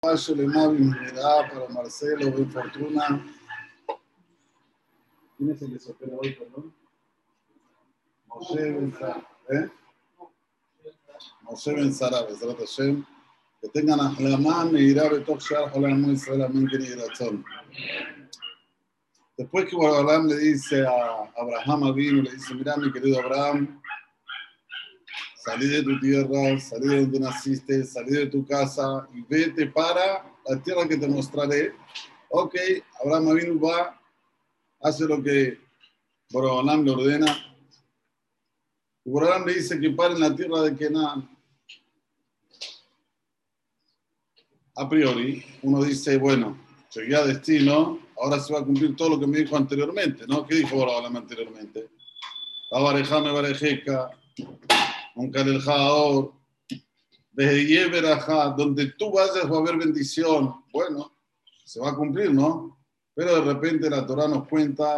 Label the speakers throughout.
Speaker 1: Paso le Inmunidad para Marcelo, Ben Fortuna. ¿Quién se opera hoy, perdón? Moshe Ben. ¿Eh? Moshe Ben Sara, Besrat Hashem. Que tengan Ahlamá, Meirá, Betok Shar, Jolam, Israel, Amén, y Razón. Después que Abraham le dice a Abraham Avinu, le dice, mira mi querido Abraham, salí de tu tierra, salí de donde naciste, salí de tu casa y vete para la tierra que te mostraré. Ok, Abraham Avinu va, hace lo que Borobanam le ordena. Y Borobanam le dice que pare en la tierra de Kenan. A priori, uno dice, bueno, llegué a destino, ahora se va a cumplir todo lo que me dijo anteriormente, ¿no? ¿Qué dijo Borobanam anteriormente? Abarejame, barejeca, un el Jaor, desde donde tú vayas va a haber bendición. Bueno, se va a cumplir, ¿no? Pero de repente la Torah nos cuenta,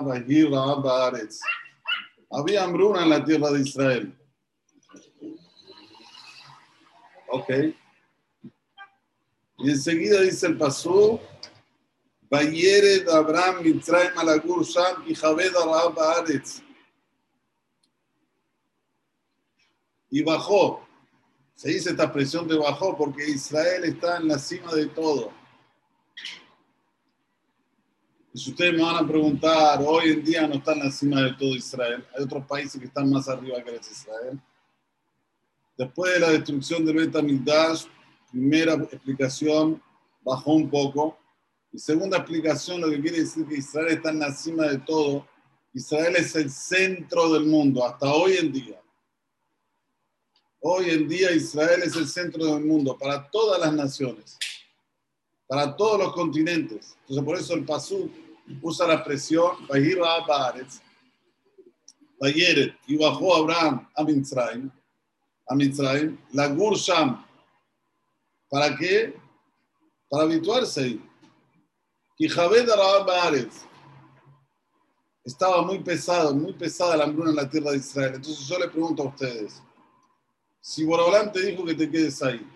Speaker 1: había hambruna en la tierra de Israel. Ok. Y enseguida dice el pasú, Vayered Abraham Mitzrayim Alagur Sham y Javed Arab. Y bajó. Se dice esta expresión de bajó porque Israel está en la cima de todo. Y si ustedes me van a preguntar, hoy en día no está en la cima de todo Israel. Hay otros países que están más arriba que Israel. Después de la destrucción del Betamigdash, primera explicación, bajó un poco. Y segunda explicación, lo que quiere decir que Israel está en la cima de todo. Israel es el centro del mundo hasta hoy en día. Hoy en día Israel es el centro del mundo para todas las naciones, para todos los continentes. Entonces por eso el Pasú usa la expresión Bayeret y bajó Abraham a Mitzrayim, a Mitzrayim, la Gursham. ¿Para qué? Para habituarse ahí. Y Javed Baaretz estaba muy pesado, muy pesada la hambruna en la tierra de Israel. Entonces yo le pregunto a ustedes, si Borobalán te dijo que te quedes ahí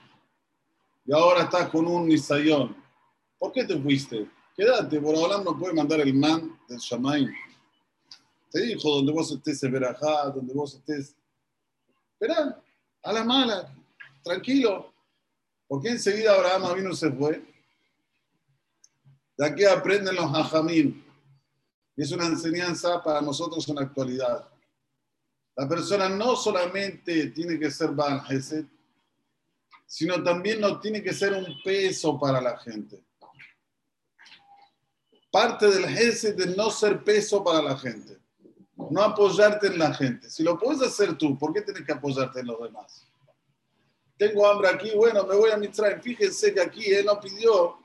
Speaker 1: y ahora estás con un Nisayón, ¿por qué te fuiste? Quédate, Borobalán no puede mandar el man del Shamaim. Te dijo, donde vos estés en Berajá, donde vos estés. Esperá, a la mala, tranquilo. ¿Por qué enseguida Abraham vino y se fue? De aquí aprenden los hajamim. Y es una enseñanza para nosotros en la actualidad. La persona no solamente tiene que ser Baal sino también no tiene que ser un peso para la gente. Parte del Hesed es no ser peso para la gente, no apoyarte en la gente. Si lo puedes hacer tú, ¿por qué tienes que apoyarte en los demás? Tengo hambre aquí, bueno, me voy a Mitzrayim. Fíjense que aquí él no pidió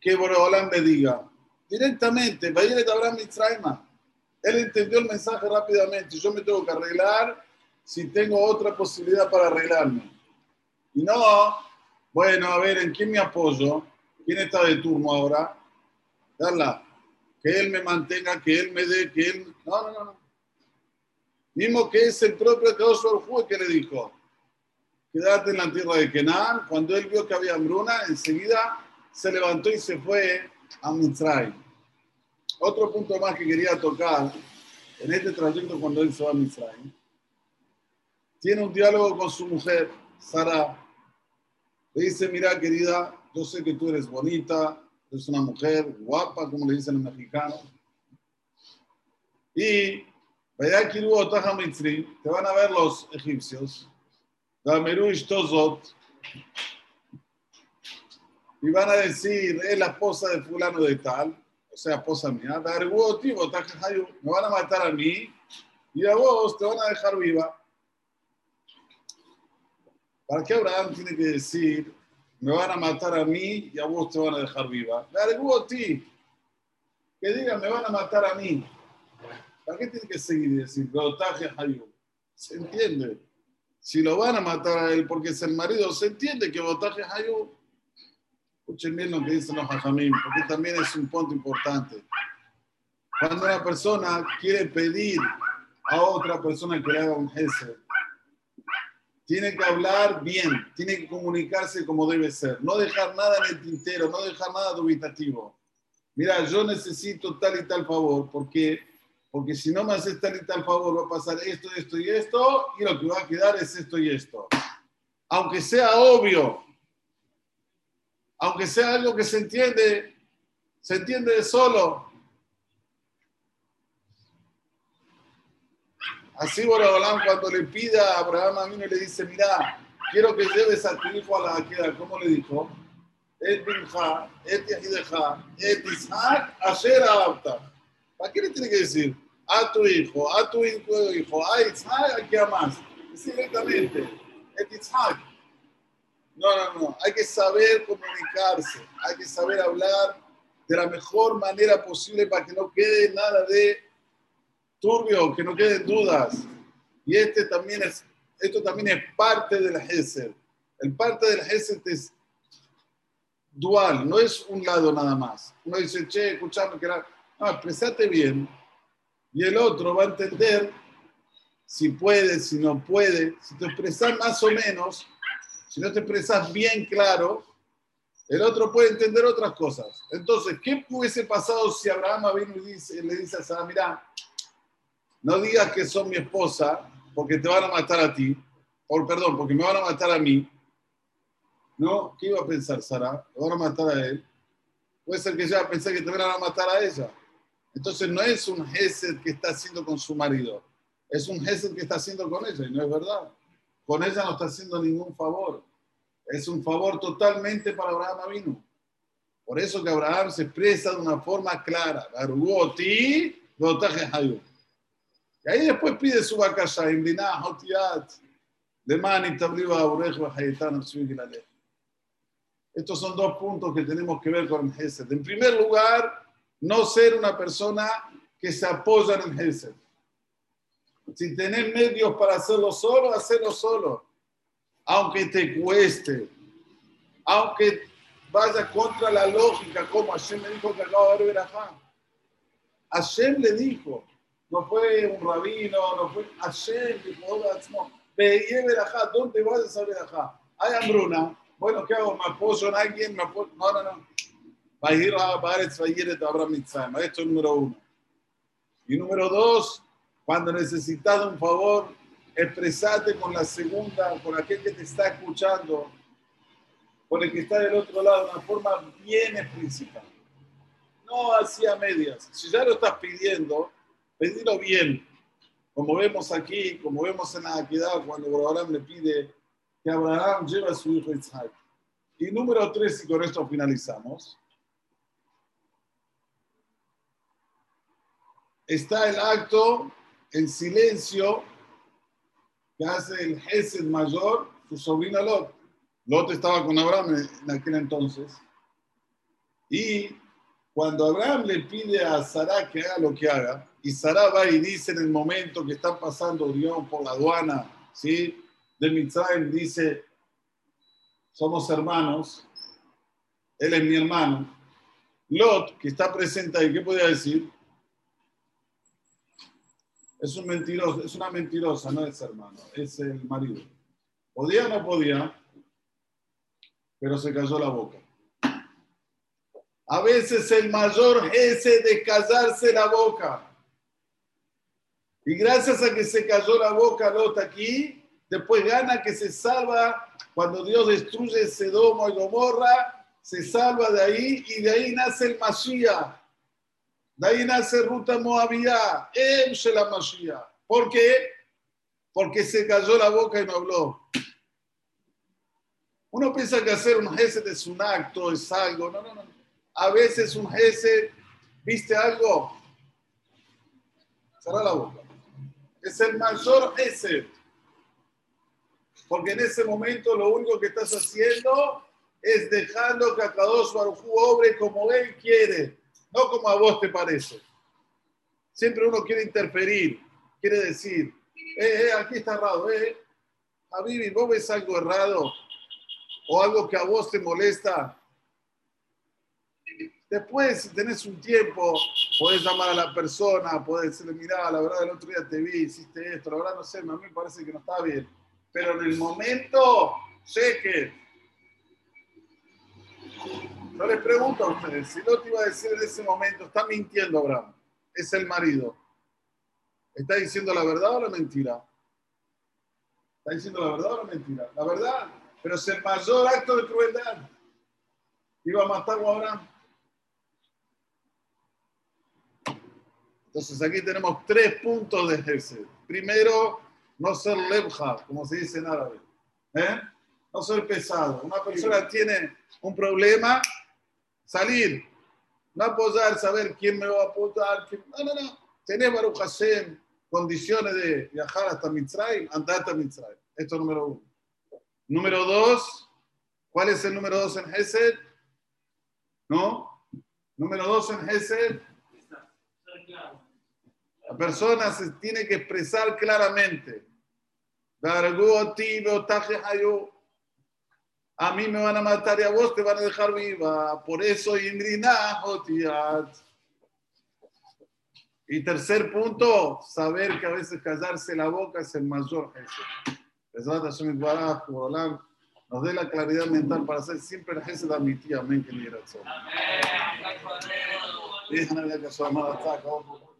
Speaker 1: que Boreolán me diga directamente, vaya a Abraham Mitzrayim él entendió el mensaje rápidamente. Yo me tengo que arreglar si tengo otra posibilidad para arreglarme. Y no, bueno, a ver, ¿en quién me apoyo? ¿Quién está de turno ahora? Darla. Que él me mantenga, que él me dé, que él... No, no, no. Mismo que es el propio Kadosh que le dijo, quédate en la tierra de Kenan. Cuando él vio que había hambruna, enseguida se levantó y se fue a Mitzrayim. Otro punto más que quería tocar en este trayecto cuando él se va a Misraim, tiene un diálogo con su mujer, Sara. Le dice, mira querida, yo sé que tú eres bonita, eres una mujer guapa, como le dicen los mexicanos. Y te van a ver los egipcios, y van a decir, es la esposa de fulano de tal, o sea, mía, me van a matar a mí y a vos te van a dejar viva. ¿Para qué Abraham tiene que decir, me van a matar a mí y a vos te van a dejar viva? ti que diga, me van a matar a mí. ¿Para qué tiene que seguir y decir, Se entiende. Si lo van a matar a él porque es el marido, se entiende que Botaje Hayú Escuchen bien lo que dicen los hajamim, porque también es un punto importante. Cuando una persona quiere pedir a otra persona que le haga un jefe, tiene que hablar bien, tiene que comunicarse como debe ser, no dejar nada en el tintero, no dejar nada dubitativo. Mira, yo necesito tal y tal favor, porque porque si no me haces tal y tal favor va a pasar esto, esto y esto, y lo que va a quedar es esto y esto. Aunque sea obvio, aunque sea algo que se entiende, se entiende de solo. Así Borobalán cuando le pide a Abraham a mí le dice, mira, quiero que lleves a tu hijo a la queda, ¿cómo le dijo? Et binja, et yahideja, et asher apta. ¿Para qué le tiene que decir? A tu hijo, a tu hijo, a Isaac, ¿a qué más? directamente, et Isaac. No, no, no, hay que saber comunicarse, hay que saber hablar de la mejor manera posible para que no quede nada de turbio, que no queden dudas. Y este también es, esto también es parte del Gesed. El parte del Gesed es dual, no es un lado nada más. Uno dice, che, escuchame, que. No, expresate bien. Y el otro va a entender si puede, si no puede. Si te expresas más o menos, si no te expresas bien claro, el otro puede entender otras cosas. Entonces, ¿qué hubiese pasado si Abraham vino y le dice a Sara, mira, no digas que son mi esposa porque te van a matar a ti, o perdón, porque me van a matar a mí. ¿No? ¿Qué iba a pensar Sara? ¿Me van a matar a él? Puede ser que ella pensé que te van a matar a ella. Entonces no es un Gesed que está haciendo con su marido, es un Gesed que está haciendo con ella, y no es verdad. Con ella no está haciendo ningún favor. Es un favor totalmente para Abraham Avinu. Por eso que Abraham se expresa de una forma clara. Y ahí después pide su bakasha, Estos son dos puntos que tenemos que ver con el Gesed. En primer lugar, no ser una persona que se apoya en el Gesed. Si tenés medios para hacerlo solo, hacerlo solo aunque te cueste, aunque vaya contra la lógica, como Hashem le dijo que acaba de ver acá. Hashem le dijo, no fue un rabino, no fue Hashem, dijo, veía acá, ¿dónde vas a ver acá? Hay hambruna, bueno, ¿qué hago? ¿Me apoyo en alguien? ¿Me apoyo? No, no, no. Esto es número uno. Y número dos, cuando necesitas un favor, expresate con la segunda, con aquel que te está escuchando, con el que está del otro lado, de una forma bien explícita. No así a medias. Si ya lo estás pidiendo, pedilo bien. Como vemos aquí, como vemos en la Aquidad, cuando Abraham le pide que Abraham lleve a su hijo Isaac. Y número tres, y con esto finalizamos, está el acto en silencio que hace el Gesed mayor, su sobrina Lot. Lot estaba con Abraham en aquel entonces. Y cuando Abraham le pide a Sara que haga lo que haga, y Sara va y dice en el momento que están pasando, digamos, por la aduana, ¿sí? De Mitzrayim, dice, somos hermanos, él es mi hermano. Lot, que está presente ahí, ¿qué podía decir? Es un mentiroso, es una mentirosa, no es hermano, es el marido. Podía o no podía, pero se cayó la boca. A veces el mayor es de callarse la boca. Y gracias a que se cayó la boca Lot aquí, después gana que se salva cuando Dios destruye Sedomo y Gomorra, se salva de ahí y de ahí nace el Mashiach. De ahí nace Ruta Moabía, el la Mashiach. ¿Por qué? Porque se cayó la boca y no habló. Uno piensa que hacer un gesed es un acto, es algo. No, no, no. A veces un gesed, ¿viste algo? Cerra la boca. Es el mayor gesed. Porque en ese momento lo único que estás haciendo es dejando que a Kadosh Baruj obre como él quiere no como a vos te parece. Siempre uno quiere interferir, quiere decir, eh, eh, aquí está errado, eh. Javi, ¿vos ves algo errado? O algo que a vos te molesta. Después, si tenés un tiempo, podés llamar a la persona, podés decirle, mira, la verdad el otro día te vi, hiciste esto, la verdad no sé, a mí me parece que no está bien. pero en el momento sé que. Yo les pregunto a ustedes, si no te iba a decir en ese momento, está mintiendo Abraham, es el marido. ¿Está diciendo la verdad o la mentira? ¿Está diciendo la verdad o la mentira? La verdad, pero es el mayor acto de crueldad. Iba a matar a Abraham. Entonces aquí tenemos tres puntos de Gesed. Primero, no ser lebja, como se dice en árabe. ¿Eh? No ser pesado. Una persona tiene un problema, salir. No apoyar, saber quién me va a apoyar. No, no, no. Tenés Baruch Hashem, condiciones de viajar hasta Mitzrayim, andar hasta Mitzrayim. Esto es número uno. Número dos, ¿cuál es el número dos en Gesed? ¿No? Número dos en Gesed. La persona se tiene que expresar claramente. A mí me van a matar y a vos te van a dejar viva. Por eso, Y tercer punto, saber que a veces callarse la boca es el mayor jefe. Nos dé la claridad mental para hacer siempre el jefe de mi tía. Amén. Que.